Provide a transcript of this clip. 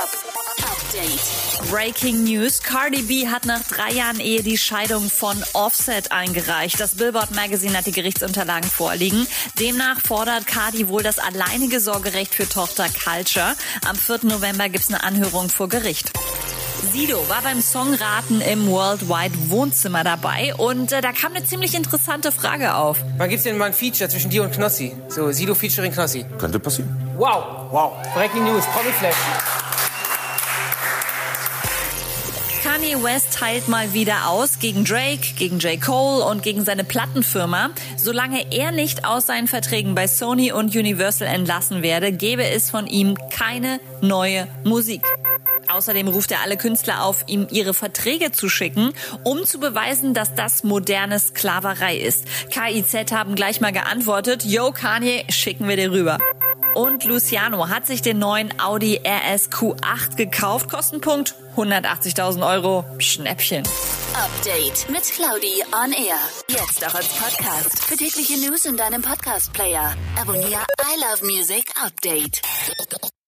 Pop Update. Breaking News. Cardi B hat nach drei Jahren Ehe die Scheidung von Offset eingereicht. Das Billboard Magazine hat die Gerichtsunterlagen vorliegen. Demnach fordert Cardi wohl das alleinige Sorgerecht für Tochter Culture. Am 4. November gibt es eine Anhörung vor Gericht. Sido war beim Songraten im Worldwide Wohnzimmer dabei und äh, da kam eine ziemlich interessante Frage auf. Wann gibt's denn mal ein Feature zwischen dir und Knossi? So, Sido featuring Knossi. Könnte passieren. Wow, wow. Breaking News, Promiflash. Kanye West teilt mal wieder aus gegen Drake, gegen J. Cole und gegen seine Plattenfirma. Solange er nicht aus seinen Verträgen bei Sony und Universal entlassen werde, gäbe es von ihm keine neue Musik. Außerdem ruft er alle Künstler auf, ihm ihre Verträge zu schicken, um zu beweisen, dass das moderne Sklaverei ist. KIZ haben gleich mal geantwortet, Yo Kanye, schicken wir dir rüber. Und Luciano hat sich den neuen Audi RSQ8 gekauft. Kostenpunkt 180.000 Euro. Schnäppchen. Update mit Claudi on Air. Jetzt auch als Podcast. Für tägliche News in deinem Podcast-Player. Abonniere I Love Music Update.